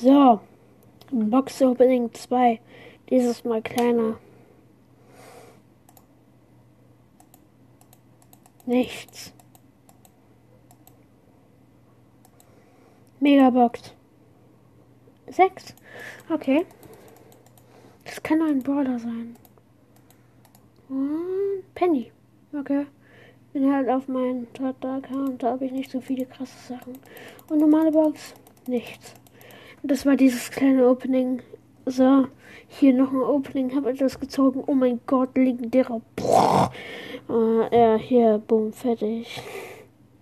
So. Box Opening 2. Dieses Mal kleiner. Nichts. Megabox. Sechs. Okay. Das kann ein Brawler sein. Und Penny. Okay. Bin halt auf meinem dritten Account, da habe ich nicht so viele krasse Sachen. Und normale Box, nichts. Das war dieses kleine Opening. So, hier noch ein Opening, habe etwas gezogen. Oh mein Gott, legendärer. Boah. Äh, ja, hier, boom, fertig.